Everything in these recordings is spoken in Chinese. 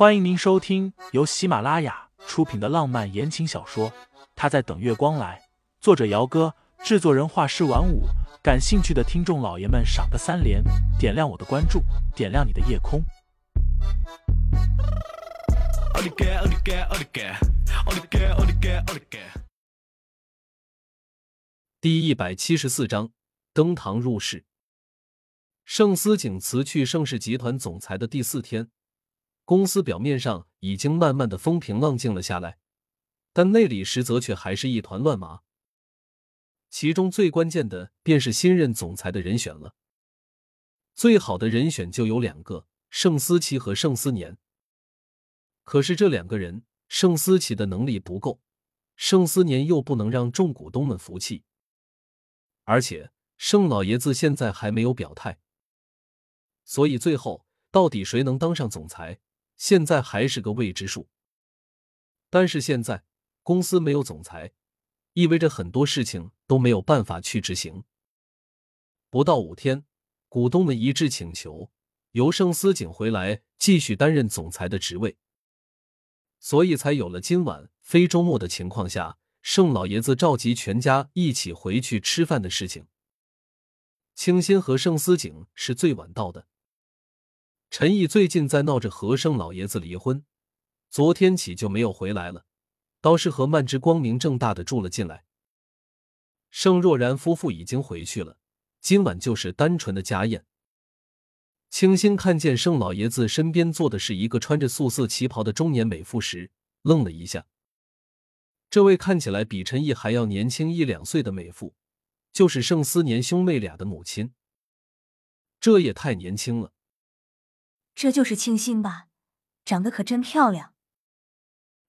欢迎您收听由喜马拉雅出品的浪漫言情小说《他在等月光来》，作者：姚哥，制作人：画师晚舞。感兴趣的听众老爷们，赏个三连，点亮我的关注，点亮你的夜空。第一百七十四章，登堂入室。盛思景辞去盛世集团总裁的第四天。公司表面上已经慢慢的风平浪静了下来，但内里实则却还是一团乱麻。其中最关键的便是新任总裁的人选了。最好的人选就有两个：盛思琪和盛思年。可是这两个人，盛思琪的能力不够，盛思年又不能让众股东们服气，而且盛老爷子现在还没有表态，所以最后到底谁能当上总裁？现在还是个未知数，但是现在公司没有总裁，意味着很多事情都没有办法去执行。不到五天，股东们一致请求由盛思景回来继续担任总裁的职位，所以才有了今晚非周末的情况下，盛老爷子召集全家一起回去吃饭的事情。清新和盛思景是最晚到的。陈毅最近在闹着和盛老爷子离婚，昨天起就没有回来了，倒是和曼芝光明正大的住了进来。盛若然夫妇已经回去了，今晚就是单纯的家宴。清新看见盛老爷子身边坐的是一个穿着素色旗袍的中年美妇时，愣了一下。这位看起来比陈毅还要年轻一两岁的美妇，就是盛思年兄妹俩的母亲。这也太年轻了。这就是清新吧，长得可真漂亮。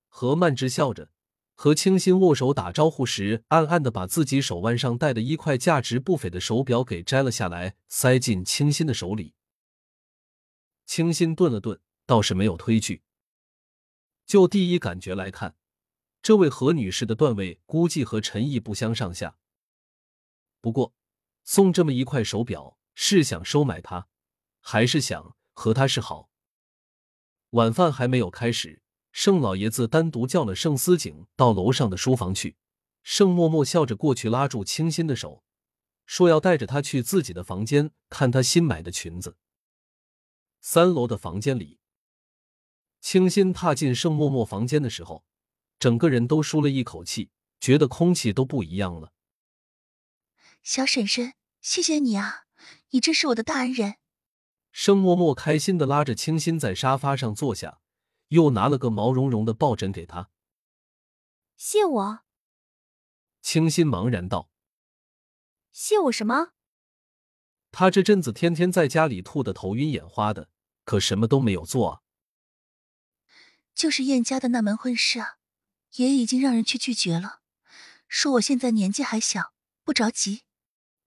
何曼芝笑着和清新握手打招呼时，暗暗的把自己手腕上戴的一块价值不菲的手表给摘了下来，塞进清新的手里。清新顿了顿，倒是没有推拒。就第一感觉来看，这位何女士的段位估计和陈毅不相上下。不过，送这么一块手表，是想收买她，还是想？和他是好。晚饭还没有开始，盛老爷子单独叫了盛思景到楼上的书房去。盛默默笑着过去，拉住清新的手，说要带着她去自己的房间看她新买的裙子。三楼的房间里，清新踏进盛默默房间的时候，整个人都舒了一口气，觉得空气都不一样了。小婶婶，谢谢你啊，你真是我的大恩人。盛默默开心的拉着清新在沙发上坐下，又拿了个毛茸茸的抱枕给她。谢我？清新茫然道：“谢我什么？”他这阵子天天在家里吐的头晕眼花的，可什么都没有做啊。就是燕家的那门婚事啊，爷爷已经让人去拒绝了，说我现在年纪还小，不着急。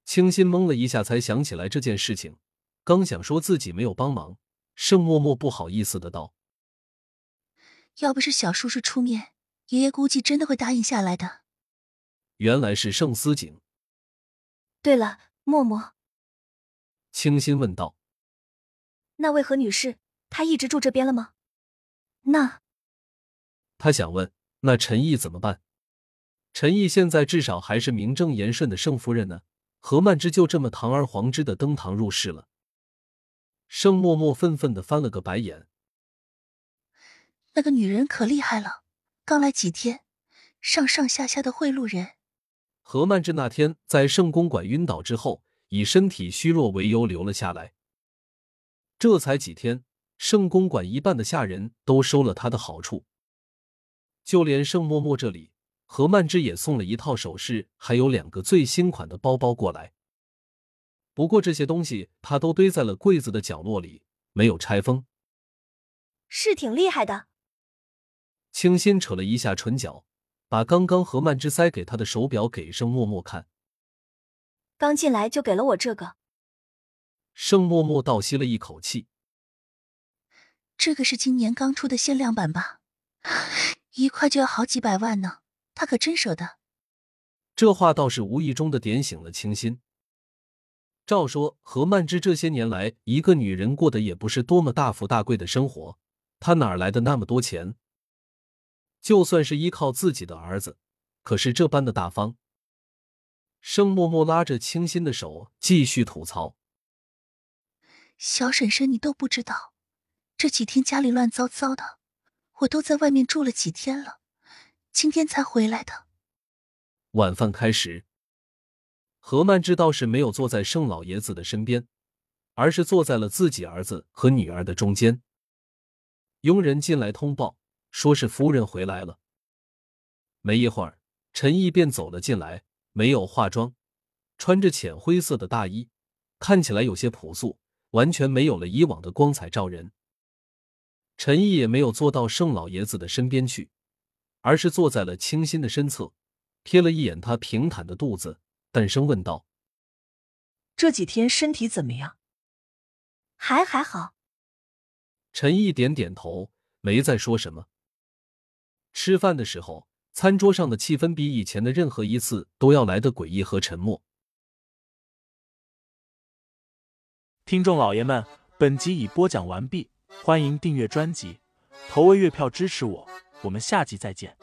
清新懵了一下，才想起来这件事情。刚想说自己没有帮忙，盛默默不好意思的道：“要不是小叔叔出面，爷爷估计真的会答应下来的。”原来是盛思景。对了，默默，清新问道：“那位何女士，她一直住这边了吗？”那他想问，那陈毅怎么办？陈毅现在至少还是名正言顺的盛夫人呢，何曼芝就这么堂而皇之的登堂入室了。盛默默愤愤的翻了个白眼，那个女人可厉害了，刚来几天，上上下下的贿赂人。何曼芝那天在盛公馆晕倒之后，以身体虚弱为由留了下来。这才几天，盛公馆一半的下人都收了他的好处，就连盛默默这里，何曼芝也送了一套首饰，还有两个最新款的包包过来。不过这些东西他都堆在了柜子的角落里，没有拆封。是挺厉害的。清新扯了一下唇角，把刚刚何曼芝塞给他的手表给盛默默看。刚进来就给了我这个。盛默默倒吸了一口气。这个是今年刚出的限量版吧？一块就要好几百万呢，他可真舍得。这话倒是无意中的点醒了清新。照说，何曼芝这些年来，一个女人过得也不是多么大富大贵的生活，她哪来的那么多钱？就算是依靠自己的儿子，可是这般的大方。盛默默拉着清新的手，继续吐槽：“小婶婶，你都不知道，这几天家里乱糟糟的，我都在外面住了几天了，今天才回来的。”晚饭开时，何曼芝倒是没有坐在盛老爷子的身边，而是坐在了自己儿子和女儿的中间。佣人进来通报，说是夫人回来了。没一会儿，陈毅便走了进来。没有化妆，穿着浅灰色的大衣，看起来有些朴素，完全没有了以往的光彩照人。陈毅也没有坐到盛老爷子的身边去，而是坐在了清新的身侧，瞥了一眼他平坦的肚子，淡声问道：“这几天身体怎么样？”“还还好。”陈毅点点头，没再说什么。吃饭的时候。餐桌上的气氛比以前的任何一次都要来的诡异和沉默。听众老爷们，本集已播讲完毕，欢迎订阅专辑，投喂月票支持我，我们下集再见。